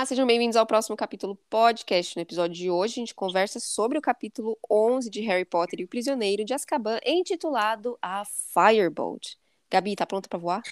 Olá, sejam bem-vindos ao próximo capítulo podcast. No episódio de hoje, a gente conversa sobre o capítulo 11 de Harry Potter e o Prisioneiro de Azkaban, intitulado A Firebolt. Gabi, tá pronta pra voar?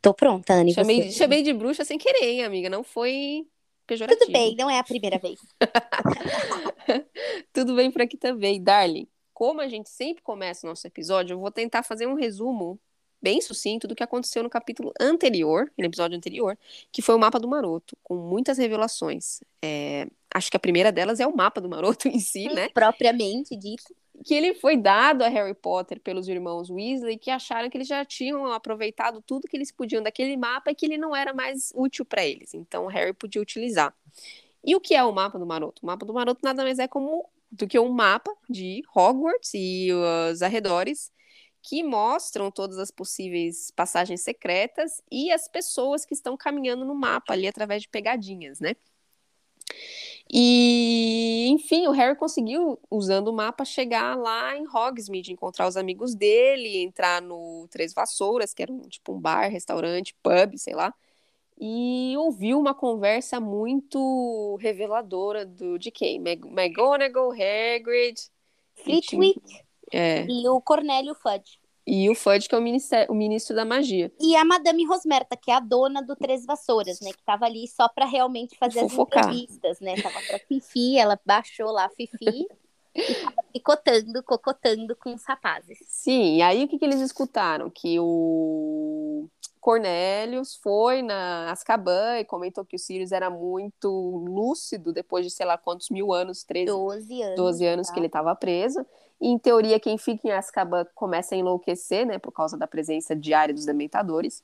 Tô pronta, Anne. Chamei, você? chamei de bruxa sem querer, hein, amiga? Não foi pejorativo. Tudo bem, não é a primeira vez. Tudo bem por aqui também. Darling, como a gente sempre começa o nosso episódio, eu vou tentar fazer um resumo bem sucinto do que aconteceu no capítulo anterior, no episódio anterior, que foi o mapa do Maroto, com muitas revelações. É, acho que a primeira delas é o mapa do Maroto em si, né? Propriamente dito. Que ele foi dado a Harry Potter pelos irmãos Weasley, que acharam que eles já tinham aproveitado tudo que eles podiam daquele mapa e que ele não era mais útil para eles. Então, Harry podia utilizar. E o que é o mapa do Maroto? O mapa do Maroto nada mais é como do que um mapa de Hogwarts e os arredores que mostram todas as possíveis passagens secretas e as pessoas que estão caminhando no mapa ali através de pegadinhas, né? E, enfim, o Harry conseguiu, usando o mapa, chegar lá em Hogsmeade, encontrar os amigos dele, entrar no Três Vassouras, que era um, tipo um bar, restaurante, pub, sei lá, e ouviu uma conversa muito reveladora do de quem? McGonagall, Hagrid, Flitwick é, e o Cornélio Fudge. e o Fudge, que é o, o ministro da magia. E a Madame Rosmerta, que é a dona do Três Vassouras, né? Que tava ali só pra realmente fazer Fofocar. as entrevistas, né? Tava pra Fifi, ela baixou lá a Fifi e tava picotando, cocotando com os rapazes. Sim, e aí o que, que eles escutaram? Que o Cornelius foi na Azkaban e comentou que o Sirius era muito lúcido depois de sei lá quantos mil anos, 13, 12 anos. 12 anos tá? que ele estava preso. Em teoria, quem fica em Azkaban começa a enlouquecer, né, por causa da presença diária dos dementadores.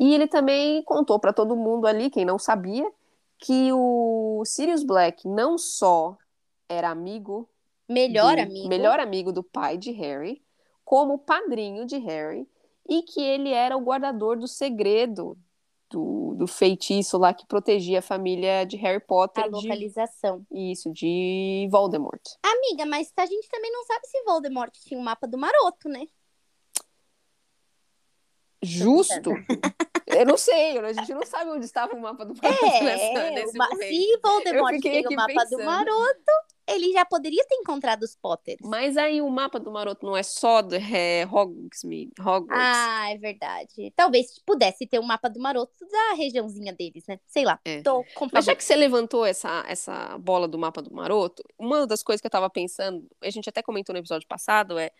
E ele também contou para todo mundo ali, quem não sabia, que o Sirius Black não só era amigo Melhor do- amigo. melhor amigo do pai de Harry, como padrinho de Harry, e que ele era o guardador do segredo do, do feitiço lá que protegia a família de Harry Potter A de localização. isso, de Voldemort. Amiga, mas a gente também não sabe se Voldemort tinha um mapa do maroto, né? Justo? Eu não sei, a gente não sabe onde estava o mapa do Maroto nessa, É, nesse o ma- momento. se Voldemort tem o mapa pensando. do maroto, ele já poderia ter encontrado os Potters. Mas aí o mapa do Maroto não é só do é, Hogsmeade, Hogwarts. Ah, é verdade. Talvez pudesse ter um mapa do maroto da regiãozinha deles, né? Sei lá. É. Tô com Mas já que você levantou essa, essa bola do mapa do Maroto, uma das coisas que eu tava pensando, a gente até comentou no episódio passado, é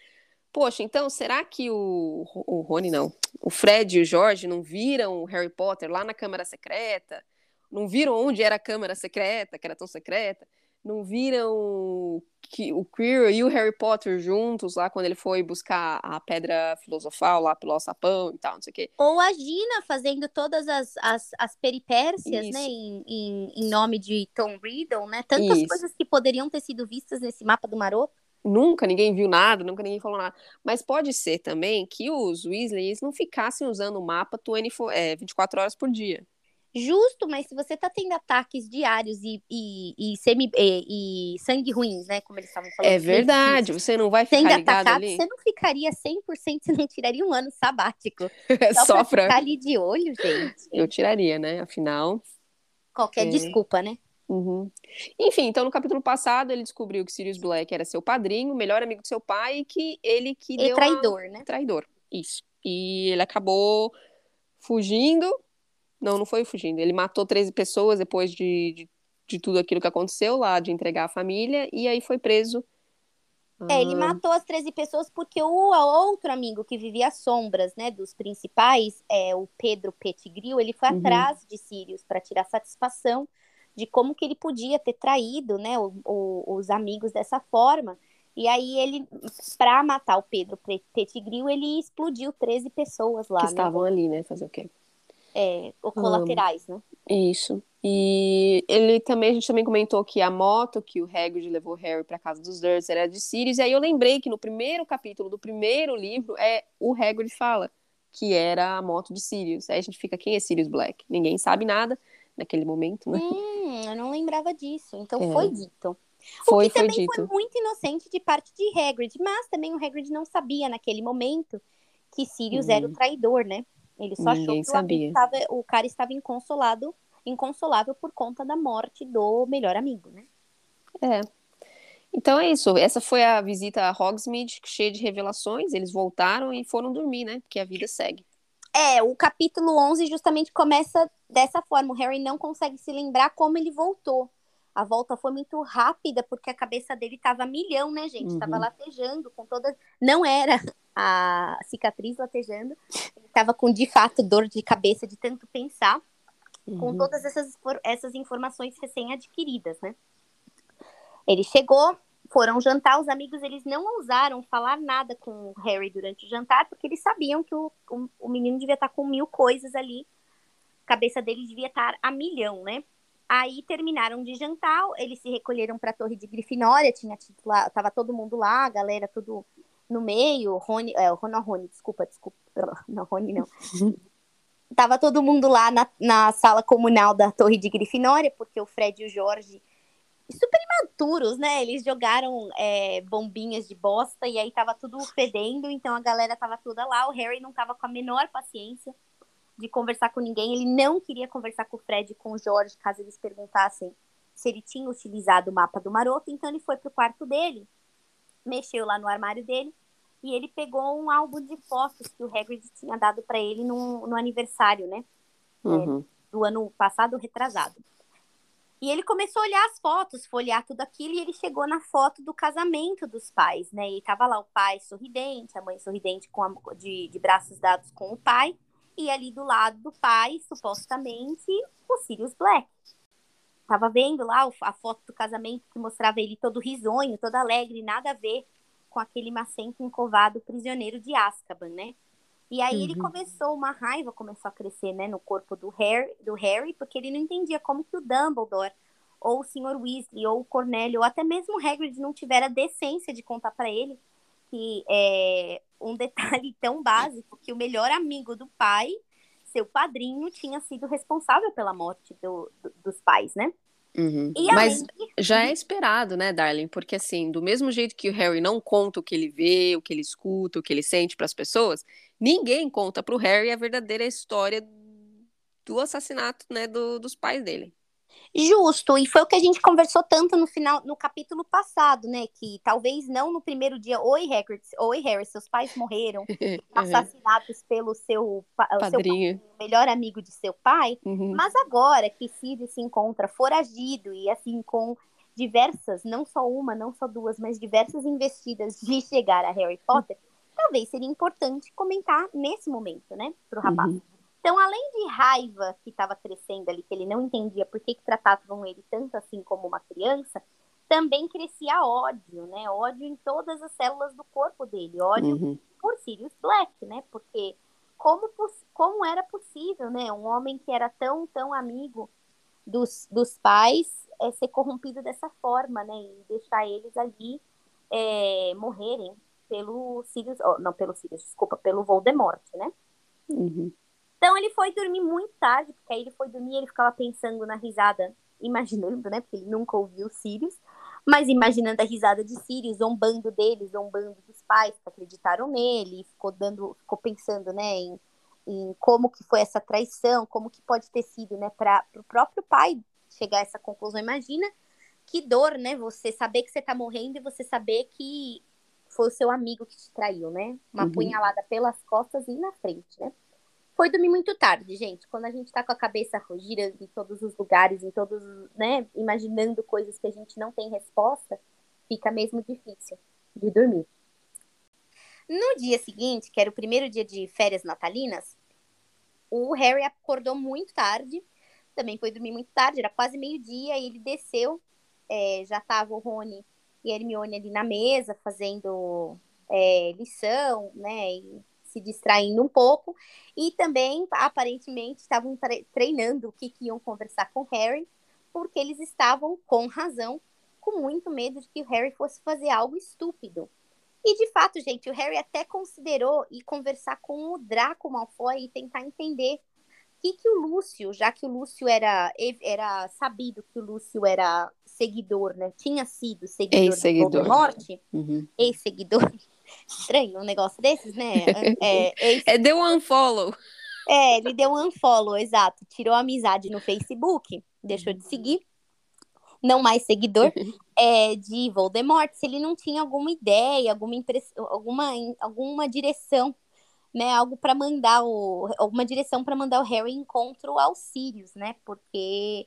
Poxa, então será que o, o Rony não, o Fred e o Jorge não viram o Harry Potter lá na Câmara Secreta? Não viram onde era a Câmara Secreta, que era tão secreta? Não viram que o Quirrell e o Harry Potter juntos lá quando ele foi buscar a pedra filosofal lá pelo alçapão e tal, não sei o quê? Ou a Gina fazendo todas as, as, as peripécias, Isso. né? Em, em, em nome de Tom Riddle, né? Tantas Isso. coisas que poderiam ter sido vistas nesse mapa do maroto. Nunca ninguém viu nada, nunca ninguém falou nada. Mas pode ser também que os Weasleys não ficassem usando o mapa 24, é, 24 horas por dia. Justo, mas se você tá tendo ataques diários e, e, e, semi, e, e sangue ruins, né? Como eles estavam falando. É verdade, você não vai ficar ligado atacado, ali? você não ficaria 100%, você não tiraria um ano sabático. É Só, só pra ficar ali de olho, gente. Eu tiraria, né? Afinal. Qualquer É. desculpa, né? Uhum. Enfim, então no capítulo passado ele descobriu que Sirius Black era seu padrinho, melhor amigo do seu pai, e que ele que E deu uma- traidor, né? traidor. Isso. E ele acabou fugindo. Não, não foi fugindo. Ele matou 13 pessoas depois de, de, de tudo aquilo que aconteceu lá, de entregar a família, e aí foi preso. É, ele Ah, matou as 13 pessoas porque o outro amigo que vivia às sombras, né, dos principais, é o Pedro Pettigrew, ele foi Uhum. atrás de Sirius para tirar satisfação de como que ele podia ter traído, né, o- o- os amigos dessa forma. E aí ele, para matar o Pedro Pe- Pettigrew, ele explodiu 13 pessoas lá, que né, estavam ali, né? Fazer o quê? É, o colaterais, né? Isso. E ele também, a gente também comentou que a moto que o Hagrid levou Harry para casa dos Dursleys era de Sirius, e aí eu lembrei que no primeiro capítulo do primeiro livro é o Hagrid fala que era a moto de Sirius. Aí a gente fica, quem é Sirius Black? Ninguém sabe nada naquele momento, né? Hum, eu não lembrava disso. Então É. foi dito. Foi, o que foi também dito. foi muito inocente de parte de Hagrid, mas também o Hagrid não sabia naquele momento que Sirius Uhum. era o traidor, né? Ele só achou Ninguém que o, amigo sabia. tava- o cara estava inconsolado inconsolável por conta da morte do melhor amigo, né? É. Então é isso. Essa foi a visita a Hogsmeade, cheia de revelações. Eles voltaram e foram dormir, né? Porque a vida segue. É, o capítulo 11 justamente começa dessa forma. O Harry não consegue se lembrar como ele voltou. A volta foi muito rápida, porque a cabeça dele tava milhão, né, gente? Uhum. Tava latejando com todas. Não era a cicatriz latejando, ele tava com de fato dor de cabeça de tanto pensar, uhum. com todas essas, essas informações recém-adquiridas, né? Ele chegou, foram jantar, os amigos eles não ousaram falar nada com o Harry durante o jantar, porque eles sabiam que o, o, o menino devia estar com mil coisas ali, a cabeça dele devia estar a milhão, né? Aí terminaram de jantar, eles se recolheram para a Torre de Grifinória, tinha lá, tava todo mundo lá, a galera tudo no meio, Rony, é, não, Rony, desculpa, desculpa, não, Rony não. tava todo mundo lá na, na sala comunal da Torre de Grifinória, porque o Fred e o Jorge super imaturos, né? Eles jogaram é, bombinhas de bosta e aí tava tudo fedendo, então a galera tava toda lá. O Harry não tava com a menor paciência de conversar com ninguém. Ele não queria conversar com o Fred e com o Jorge, caso eles perguntassem se ele tinha utilizado o mapa do maroto. Então ele foi pro quarto dele, mexeu lá no armário dele e ele pegou um álbum de fotos que o Hagrid tinha dado para ele no, no aniversário, né? Uhum. É, do ano passado, retrasado. E ele começou a olhar as fotos, folhear tudo aquilo, e ele chegou na foto do casamento dos pais, né? E tava lá o pai sorridente, a mãe sorridente com a, de, de braços dados com o pai, e ali do lado do pai, supostamente, o Sirius Black. Tava vendo lá a foto do casamento que mostrava ele todo risonho, todo alegre, nada a ver com aquele macento encovado prisioneiro de Azkaban, né? E aí uhum. ele começou, uma raiva começou a crescer, né, no corpo do Harry, do Harry, porque ele não entendia como que o Dumbledore, ou o Sr. Weasley, ou o Cornélio, ou até mesmo o Hagrid não tiveram a decência de contar para ele que é um detalhe tão básico que o melhor amigo do pai, seu padrinho, tinha sido responsável pela morte do, do, dos pais, né? Uhum. Mas já é esperado, né, Darling? Porque assim, do mesmo jeito que o Harry não conta o que ele vê, o que ele escuta, o que ele sente para as pessoas, ninguém conta para o Harry a verdadeira história do assassinato, né, do, dos pais dele. Justo, e foi o que a gente conversou tanto no final, no capítulo passado, né? Que talvez não no primeiro dia, oi Hagrid, oi Harry, seus pais morreram, assassinados pelo seu, Padrinho. seu melhor amigo de seu pai, uhum. mas agora que Sirius se encontra foragido e assim com diversas, não só uma, não só duas, mas diversas investidas de chegar a Harry Potter, talvez seria importante comentar nesse momento, né, pro rapaz. Então, além de raiva que estava crescendo ali, que ele não entendia por que, que tratavam ele tanto assim como uma criança, também crescia ódio, né? Ódio em todas as células do corpo dele, ódio uhum. por Sirius Black, né? Porque como, como era possível, né? Um homem que era tão, tão amigo dos, dos pais é, ser corrompido dessa forma, né? E deixar eles ali é, morrerem pelo Sirius, oh, não pelo Sirius, desculpa, pelo Voldemort, né? Uhum. Então ele foi dormir muito tarde, porque aí ele foi dormir e ele ficava pensando na risada, imaginando, né? Porque ele nunca ouviu Sirius, mas imaginando a risada de Sirius, zombando dele, zombando dos pais que acreditaram nele, ficou dando, ficou pensando, né, em, em como que foi essa traição, como que pode ter sido, né, para o próprio pai chegar a essa conclusão. Imagina que dor, né? Você saber que você tá morrendo e você saber que foi o seu amigo que te traiu, né? Uma uhum. punhalada pelas costas e na frente, né? Foi dormir muito tarde, gente. Quando a gente tá com a cabeça girando em todos os lugares, em todos, né, imaginando coisas que a gente não tem resposta, fica mesmo difícil de dormir. No dia seguinte, que era o primeiro dia de férias natalinas, o Harry acordou muito tarde, também foi dormir muito tarde, era quase meio-dia, e ele desceu, é, já tava o Rony e a Hermione ali na mesa, fazendo é, lição, né, e se distraindo um pouco. E também, aparentemente, estavam treinando o que, que iam conversar com Harry, porque eles estavam, com razão, com muito medo de que o Harry fosse fazer algo estúpido. E de fato, gente, o Harry até considerou ir conversar com o Draco Malfoy e tentar entender o que, que o Lúcio, já que o Lúcio era, era sabido que o Lúcio era seguidor, né? Tinha sido seguidor Ex-seguidor. do Voldemort, uhum. ex-seguidor Estranho um negócio desses, né? É, é, é, é deu um unfollow. É, ele deu um unfollow, exato. Tirou a amizade no Facebook, deixou de seguir. Não mais seguidor é, de Voldemort, se ele não tinha alguma ideia, alguma impressão, alguma, alguma direção, né? Algo para mandar o. alguma direção para mandar o Harry encontro aos Sirius, né? Porque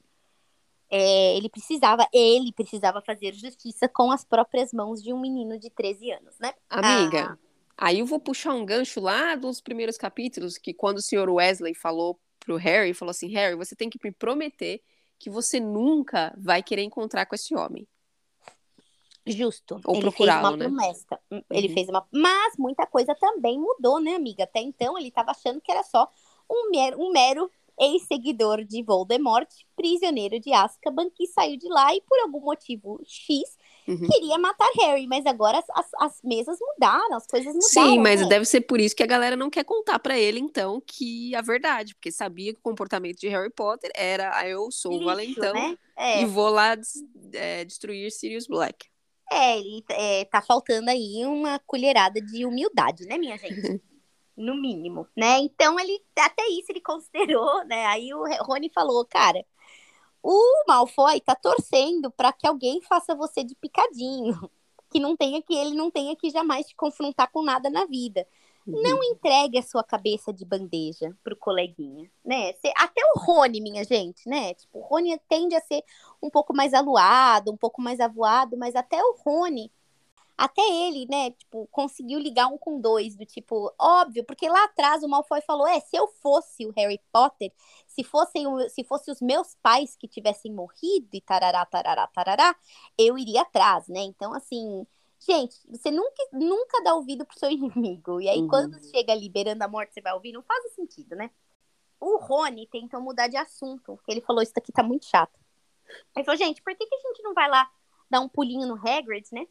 é, ele precisava, ele precisava fazer justiça com as próprias mãos de um menino de 13 anos, né? Amiga, ah. aí eu vou puxar um gancho lá dos primeiros capítulos, que quando o senhor Wesley falou pro Harry, falou assim, Harry, você tem que me prometer que você nunca vai querer encontrar com esse homem. Justo. Ou ele fez uma né? promessa. Hum, ele uhum. fez uma. Mas muita coisa também mudou, né, amiga? Até então ele estava achando que era só um mero, um mero ex-seguidor de Voldemort, prisioneiro de Azkaban, que saiu de lá e por algum motivo X uhum. queria matar Harry. Mas agora as, as, mesas mudaram, as coisas mudaram. Sim, mas né? deve ser por isso que a galera não quer contar para ele, então, que a verdade, porque sabia que o comportamento de Harry Potter era ah, eu sou o valentão né? é. e vou lá é, destruir Sirius Black. É, ele é, tá faltando aí uma colherada de humildade, né, minha gente? no mínimo, né? Então ele até isso ele considerou, né? Aí o Rony falou, cara, o Malfoy tá torcendo para que alguém faça você de picadinho, que não tenha que ele não tenha que jamais te confrontar com nada na vida. Uhum. Não entregue a sua cabeça de bandeja pro coleguinha, né? Até o Rony, minha gente, né? Tipo, o Rony tende a ser um pouco mais aluado, um pouco mais avoado, mas até o Rony até ele, né, tipo, conseguiu ligar um com dois, do tipo, óbvio, porque lá atrás o Malfoy falou, é, se eu fosse o Harry Potter, se fossem o, se fosse os meus pais que tivessem morrido e tarará, tarará, tarará, eu iria atrás, né? Então, assim, gente, você nunca, nunca dá ouvido pro seu inimigo. E aí, uhum. quando chega liberando a morte, você vai ouvir, não faz sentido, né? O Rony tentou mudar de assunto, porque ele falou, isso daqui tá muito chato. Ele falou, gente, por que, que a gente não vai lá dar um pulinho no Hagrid, né?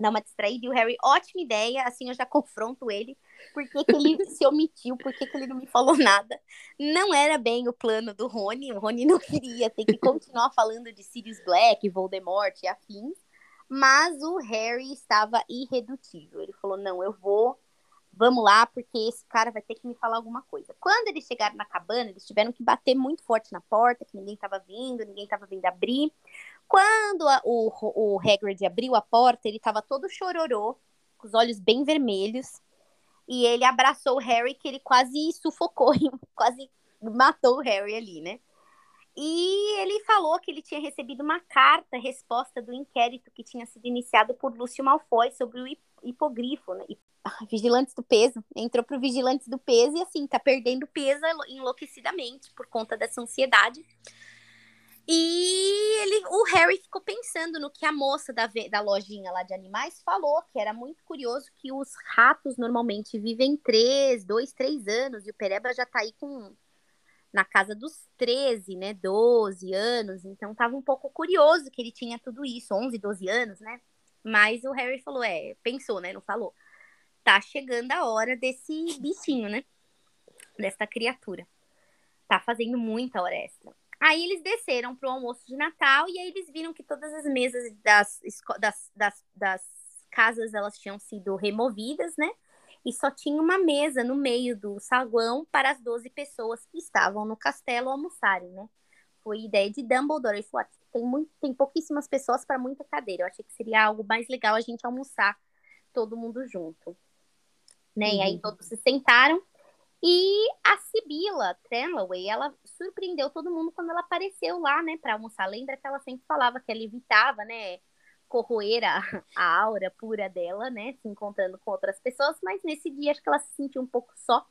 Dar uma distraída. E o Harry, ótima ideia, assim eu já confronto ele. Por que, que ele se omitiu? Por que, que ele não me falou nada? Não era bem o plano do Rony. O Rony não queria ter que continuar falando de Sirius Black, Voldemort e afins. Mas o Harry estava irredutível. Ele falou: não, eu vou. Vamos lá, porque esse cara vai ter que me falar alguma coisa. Quando eles chegaram na cabana, eles tiveram que bater muito forte na porta, que ninguém estava vindo, ninguém estava vindo abrir. Quando a, o, o Hagrid abriu a porta, ele estava todo chororô, com os olhos bem vermelhos. E ele abraçou o Harry, que ele quase sufocou, quase matou o Harry ali, né? E ele falou que ele tinha recebido uma carta, resposta do inquérito que tinha sido iniciado por Lúcio Malfoy sobre o hipogrifo, né? Vigilantes do peso. Entrou pro Vigilantes do peso e assim, tá perdendo peso enlouquecidamente por conta dessa ansiedade. E ele, o Harry ficou pensando no que a moça da, da lojinha lá de animais falou, que era muito curioso que os ratos normalmente vivem três, dois, três anos, e o Pereba já tá aí com na casa dos 13, né, 12 anos, então tava um pouco curioso que ele tinha tudo isso, 11, 12 anos, né? Mas o Harry falou, é, pensou, né, não falou. Tá chegando a hora desse bichinho, né? Desta criatura. Tá fazendo muita hora extra. Aí eles desceram para o almoço de Natal e aí eles viram que todas as mesas das, das, das, das casas elas tinham sido removidas, né? E só tinha uma mesa no meio do saguão para as 12 pessoas que estavam no castelo almoçarem, né? Foi ideia de Dumbledore. Ele falou: ah, tem, muito, tem pouquíssimas pessoas para muita cadeira. Eu achei que seria algo mais legal a gente almoçar todo mundo junto. Né? Uhum. E aí uhum. todos se sentaram e a Sibila Trenlaway, ela surpreendeu todo mundo quando ela apareceu lá, né, para almoçar. Lembra que ela sempre falava que ela evitava, né, corroer a, a aura pura dela, né, se encontrando com outras pessoas, mas nesse dia acho que ela se sentiu um pouco só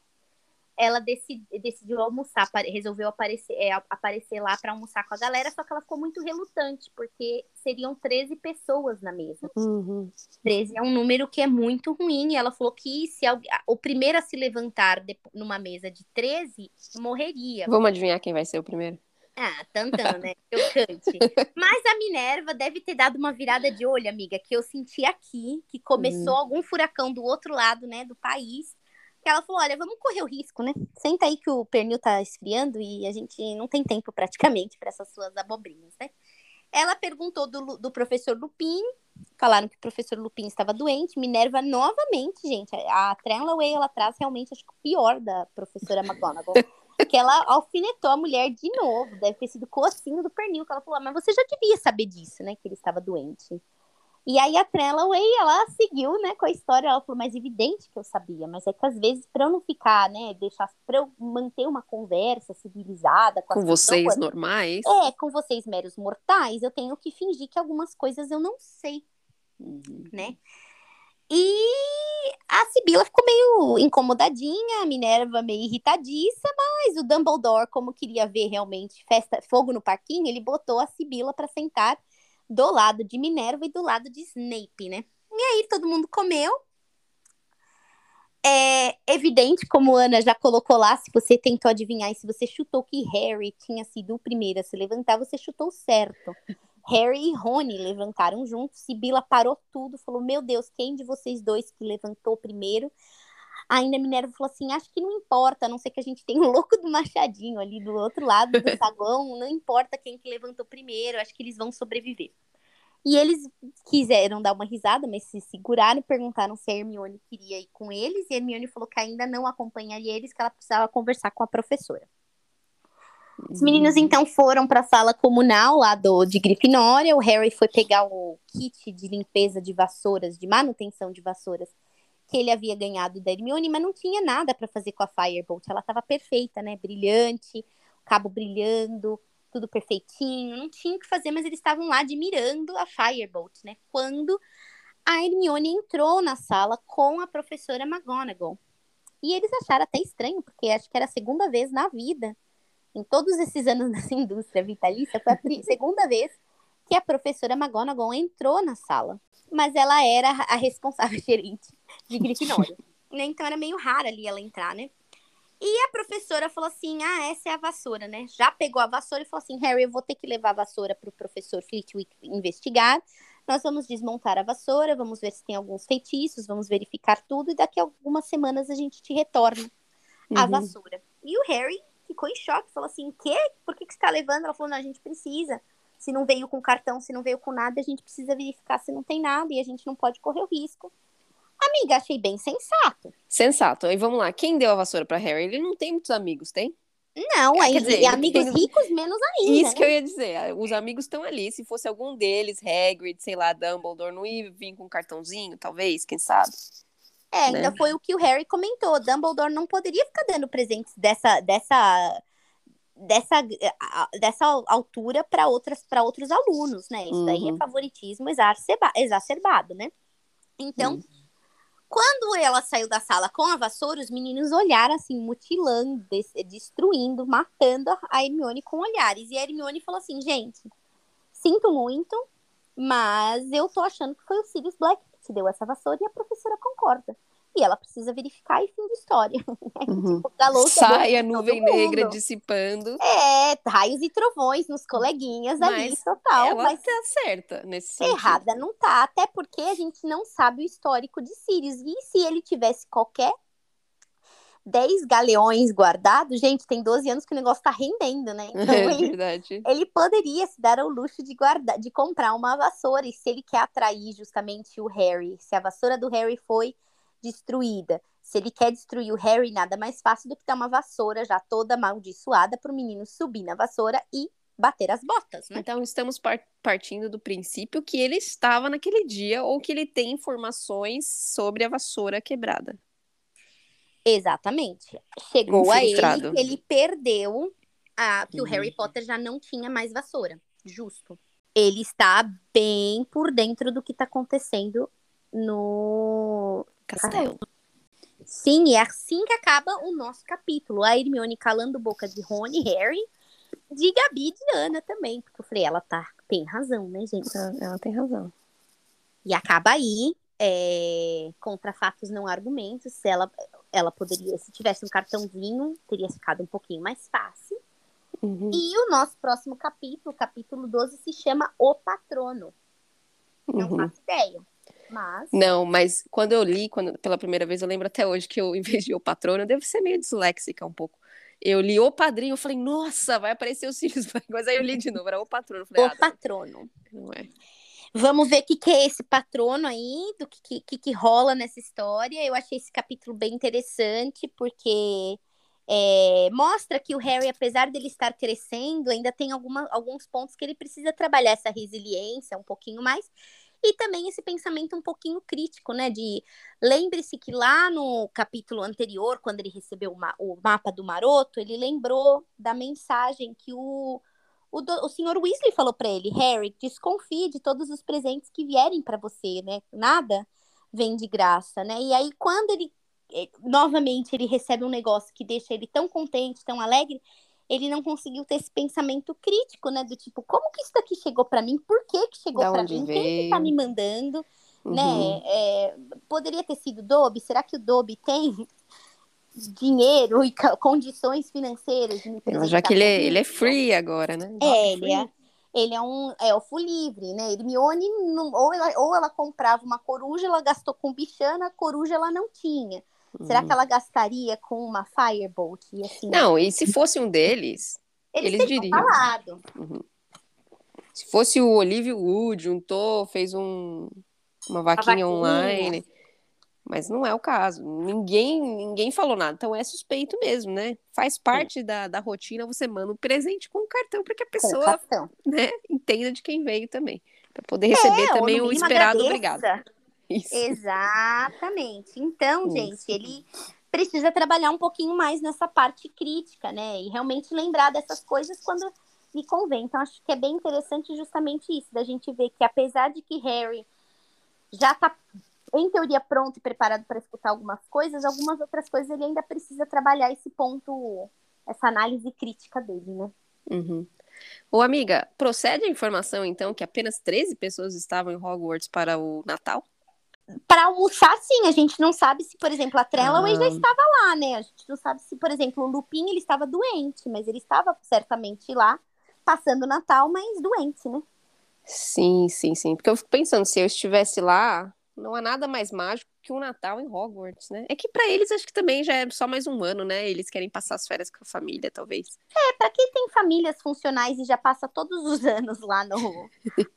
ela decidi, decidiu almoçar, resolveu aparecer, é, aparecer lá para almoçar com a galera, só que ela ficou muito relutante, porque seriam 13 pessoas na mesa. Uhum. 13 é um número que é muito ruim, e ela falou que se alguém, o primeiro a se levantar de, numa mesa de 13 morreria. Vamos adivinhar quem vai ser o primeiro? Ah, tantão, né? Chocante. Mas a Minerva deve ter dado uma virada de olho, amiga, que eu senti aqui, que começou uhum. algum furacão do outro lado, né, do país que ela falou: olha, vamos correr o risco, né? Senta aí que o pernil tá esfriando e a gente não tem tempo praticamente para essas suas abobrinhas, né? Ela perguntou do, do professor Lupin, falaram que o professor Lupin estava doente. Minerva, novamente, gente, a Trellaway, ela traz realmente, acho que o pior da professora McGonagall. que ela alfinetou a mulher de novo, deve ter sido cocinho do pernil, que ela falou, ah, mas você já devia saber disso, né, que ele estava doente. E aí a Trellaway, ela seguiu, né, com a história, ela falou, mas evidente que eu sabia, mas é que às vezes para eu não ficar, né, deixar para eu manter uma conversa civilizada com, com vocês pessoas, normais. É, com vocês meros mortais, eu tenho que fingir que algumas coisas eu não sei, uhum. né? E a Sibila ficou meio incomodadinha, a Minerva meio irritadiça, mas o Dumbledore, como queria ver realmente festa, fogo no parquinho, ele botou a Sibila para sentar do lado de Minerva e do lado de Snape, né? E aí todo mundo comeu. É evidente, como Ana já colocou lá, se você tentou adivinhar e se você chutou que Harry tinha sido o primeiro a se levantar, você chutou certo. Harry e Rony levantaram juntos. Sibila parou tudo, falou: Meu Deus, quem de vocês dois que levantou primeiro? Ainda Minerva falou assim: Acho que não importa, a não ser que a gente tenha o louco do Machadinho ali do outro lado do saguão, não importa quem que levantou primeiro, acho que eles vão sobreviver. E eles quiseram dar uma risada, mas se seguraram, perguntaram se a Hermione queria ir com eles, e a Hermione falou que ainda não acompanharia eles, que ela precisava conversar com a professora. Os meninos uhum. então foram para a sala comunal lá do de Grifinória. O Harry foi pegar o kit de limpeza de vassouras, de manutenção de vassouras que ele havia ganhado da Hermione, mas não tinha nada para fazer com a Firebolt. Ela estava perfeita, né? Brilhante, cabo brilhando, tudo perfeitinho. Não tinha o que fazer, mas eles estavam lá admirando a Firebolt, né? Quando a Hermione entrou na sala com a professora McGonagall. E eles acharam até estranho, porque acho que era a segunda vez na vida, em todos esses anos nessa indústria vitalícia, foi a segunda vez que a professora McGonagall entrou na sala. Mas ela era a responsável gerente de Grifinória. né? Então era meio raro ali ela entrar, né? E a professora falou assim: Ah, essa é a vassoura, né? Já pegou a vassoura e falou assim: Harry, eu vou ter que levar a vassoura para o professor Flitwick investigar. Nós vamos desmontar a vassoura, vamos ver se tem alguns feitiços, vamos verificar tudo, e daqui a algumas semanas a gente te retorna a uhum. vassoura. E o Harry ficou em choque, falou assim: Quê? Por que, que você está levando? Ela falou: Não, a gente precisa. Se não veio com cartão, se não veio com nada, a gente precisa verificar se não tem nada e a gente não pode correr o risco. Amiga, achei bem sensato. Sensato. E vamos lá, quem deu a vassoura para Harry? Ele não tem muitos amigos, tem? Não, aí, dizer, e amigos tem... ricos menos ainda. Isso né? que eu ia dizer. Os amigos estão ali. Se fosse algum deles, Hagrid, sei lá, Dumbledore, não ia vir com um cartãozinho, talvez, quem sabe? É, né? ainda foi o que o Harry comentou. Dumbledore não poderia ficar dando presentes dessa dessa dessa, dessa altura para outras para outros alunos, né? Isso uhum. daí é favoritismo exacerba, exacerbado, né? Então, uhum. Quando ela saiu da sala com a vassoura, os meninos olharam assim, mutilando, destruindo, matando a Hermione com olhares. E a Hermione falou assim: gente, sinto muito, mas eu tô achando que foi o Sirius Black que te deu essa vassoura e a professora concorda e ela precisa verificar e fim de história. Uhum. tipo, Sai a nuvem negra dissipando. É, raios e trovões nos coleguinhas mas ali, total. Ela mas tá certa nesse sentido. Errada não tá, até porque a gente não sabe o histórico de Sirius. E se ele tivesse qualquer 10 galeões guardados, gente, tem 12 anos que o negócio tá rendendo, né? Então, é ele, verdade. Ele poderia se dar ao luxo de guardar, de comprar uma vassoura. E se ele quer atrair justamente o Harry, se a vassoura do Harry foi destruída. Se ele quer destruir o Harry, nada mais fácil do que dar uma vassoura já toda amaldiçoada para o menino subir na vassoura e bater as botas, né? Então estamos par partindo do princípio que ele estava naquele dia ou que ele tem informações sobre a vassoura quebrada. Exatamente. Chegou Infiltrado. a ele que ele perdeu a que uhum. o Harry Potter já não tinha mais vassoura. Justo. Ele está bem por dentro do que está acontecendo no castelo. Sim, e é assim que acaba o nosso capítulo. A Hermione calando boca de Rony, Harry, de Gabi e de Ana também. Porque eu falei, ela tá, tem razão, né, gente? Ela, ela tem razão. E acaba aí, é, contra fatos não argumentos. Se ela, ela poderia, se tivesse um cartãozinho, teria ficado um pouquinho mais fácil. Uhum. E o nosso próximo capítulo, capítulo 12, se chama O Patrono. Não uhum. faço ideia. Mas... Não, mas quando eu li quando, pela primeira vez, eu lembro até hoje que eu, em vez de o patrono, eu devo ser meio disléxica um pouco. Eu li O Padrinho, eu falei, nossa, vai aparecer os filhos. Mas aí eu li de novo, era O Patrono. Falei, O ah, patrono. não é. Vamos ver o que, que é esse patrono aí, do que, que, que rola nessa história. Eu achei esse capítulo bem interessante, porque é, mostra que o Harry, apesar dele estar crescendo, ainda tem alguma, alguns pontos que ele precisa trabalhar essa resiliência um pouquinho mais. E também esse pensamento um pouquinho crítico, né? De lembre-se que lá no capítulo anterior, quando ele recebeu o, ma o mapa do maroto, ele lembrou da mensagem que o, o, do, o senhor Weasley falou para ele: Harry, desconfie de todos os presentes que vierem para você, né? Nada vem de graça, né? E aí, quando ele eh, novamente ele recebe um negócio que deixa ele tão contente, tão alegre, ele não conseguiu ter esse pensamento crítico, né? Do tipo, como que isso daqui chegou para mim? Por que que chegou para mim? Quem que tá veio? me mandando? Uhum. Né? É, poderia ter sido o Dobby? Será que o Dobby tem dinheiro e condições financeiras de me Já que ele é, ele é free agora, né? É, ele é, ele é um elfo livre, né? Hermione, não, ou, ela, ou ela comprava uma coruja, ela gastou com bichana, a coruja ela não tinha. Será que ela gastaria com uma Firebolt? E assim, Uhum. Não, e se fosse um deles, eles, eles diriam. falado. se fosse o Olivia Wood, juntou, fez um, uma vaquinha vaquinha. online. Mas não é o caso. Ninguém ninguém falou nada. Então é suspeito mesmo, né? Faz parte da, da rotina, você manda um presente com o cartão para que a pessoa né, entenda de quem veio também. Para poder receber É, também o esperado obrigado. Isso. Exatamente. Então, Isso. gente, ele precisa trabalhar um pouquinho mais nessa parte crítica, né? E realmente lembrar dessas coisas quando lhe convém. Então, acho que é bem interessante justamente isso, da gente ver que apesar de que Harry já tá, em teoria, pronto e preparado para escutar algumas coisas, algumas outras coisas ele ainda precisa trabalhar esse ponto, essa análise crítica dele, né? Uhum. Ô, amiga, procede a informação, então, que apenas 13 pessoas estavam em Hogwarts para o Natal? Para almoçar, sim, a gente não sabe se, por exemplo, a já Ah. estava lá, né? A gente não sabe se, por exemplo, o Lupin ele estava doente, mas ele estava certamente lá passando o Natal, mas doente, né? Sim, sim, sim. Porque eu fico pensando, se eu estivesse lá, não há nada mais mágico que um Natal em Hogwarts, né? É que para eles acho que também já é só mais um ano, né? Eles querem passar as férias com a família, talvez. É, para quem tem famílias funcionais e já passa todos os anos lá no,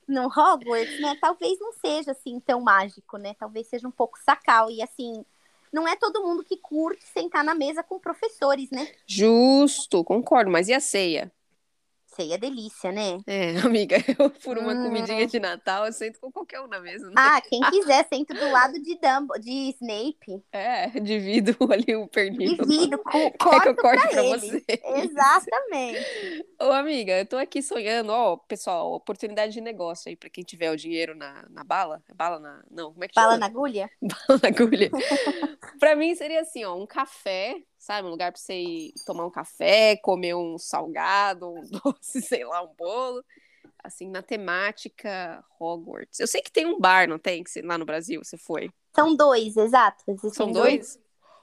no Hogwarts, né? Talvez não seja assim tão mágico, né? Talvez seja um pouco sacal e assim. Não é todo mundo que curte sentar na mesa com professores, né? Justo, concordo, mas e a ceia? Ceia delícia, né? É, amiga, eu por uma Hum. comidinha de Natal, eu sento com qualquer um na mesa, né? Ah, quem quiser, senta do lado de Dumbo, de Snape. É, divido ali o pernil. Divido, co- Quer que corto eu corte pra pra você? Exatamente. Ô, amiga, eu tô aqui sonhando, ó, pessoal, oportunidade de negócio aí pra quem tiver o dinheiro na, na bala. É Bala na. Não, como é que Bala chama? na agulha? bala na agulha. pra mim seria assim, ó, um café, sabe? Um lugar pra você ir tomar um café, comer um salgado, um doce, sei lá, um bolo. Assim, na temática Hogwarts. Eu sei que tem um bar, não tem? Que lá no Brasil você foi. São dois, exato. Existem São dois?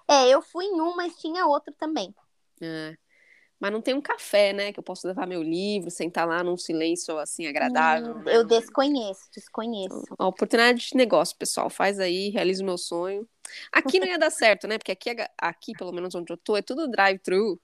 É, eu fui em um, mas tinha outro também. É. Mas não tem um café, né? Que eu posso levar meu livro, sentar lá num silêncio assim agradável. Hum, né? eu desconheço, desconheço. Ó, oportunidade de negócio, pessoal. Faz aí, realiza o meu sonho. Aqui não ia dar certo, né? Porque aqui, é aqui, pelo menos onde eu tô, é tudo drive-thru.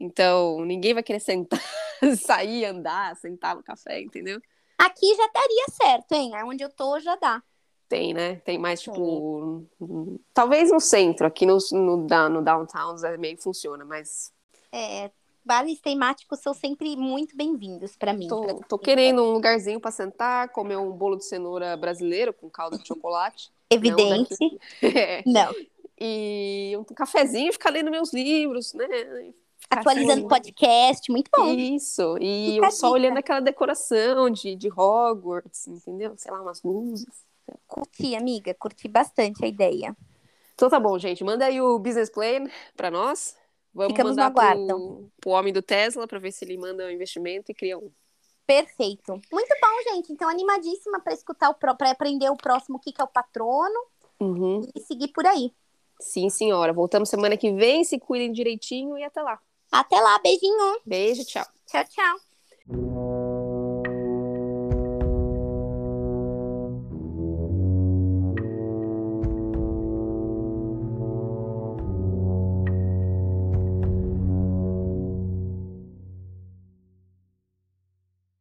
Então, ninguém vai querer sentar, sair, andar, sentar no café, entendeu? Aqui já daria certo, hein? Onde eu tô já dá. Tem, né? Tem mais, tipo. hum, Talvez no centro, aqui no, no, no downtown é meio funciona, mas É, bares temáticos são sempre muito bem-vindos pra mim. tô, pra- tô querendo um lugarzinho pra sentar, comer um bolo de cenoura brasileiro com calda de chocolate. Evidente. É. Não. E um cafezinho, ficar lendo meus livros, né? Ficar Atualizando assim, podcast, muito bom. Isso, e Fica só olhando aquela decoração de, de Hogwarts, entendeu? Sei lá, umas luzes. Curti, amiga, curti bastante a ideia. Então tá bom, gente. Manda aí o business plan pra nós. Vamos Ficamos mandar no aguardo. pro, pro homem do Tesla pra ver se ele manda o investimento e cria um. Perfeito. Muito bom, gente. Então, animadíssima pra escutar o para aprender o próximo o que que é o patrono Uhum. e seguir por aí. Sim, senhora. Voltamos semana que vem. Se cuidem direitinho e até lá. Até lá, beijinho. Beijo, tchau. Tchau, tchau.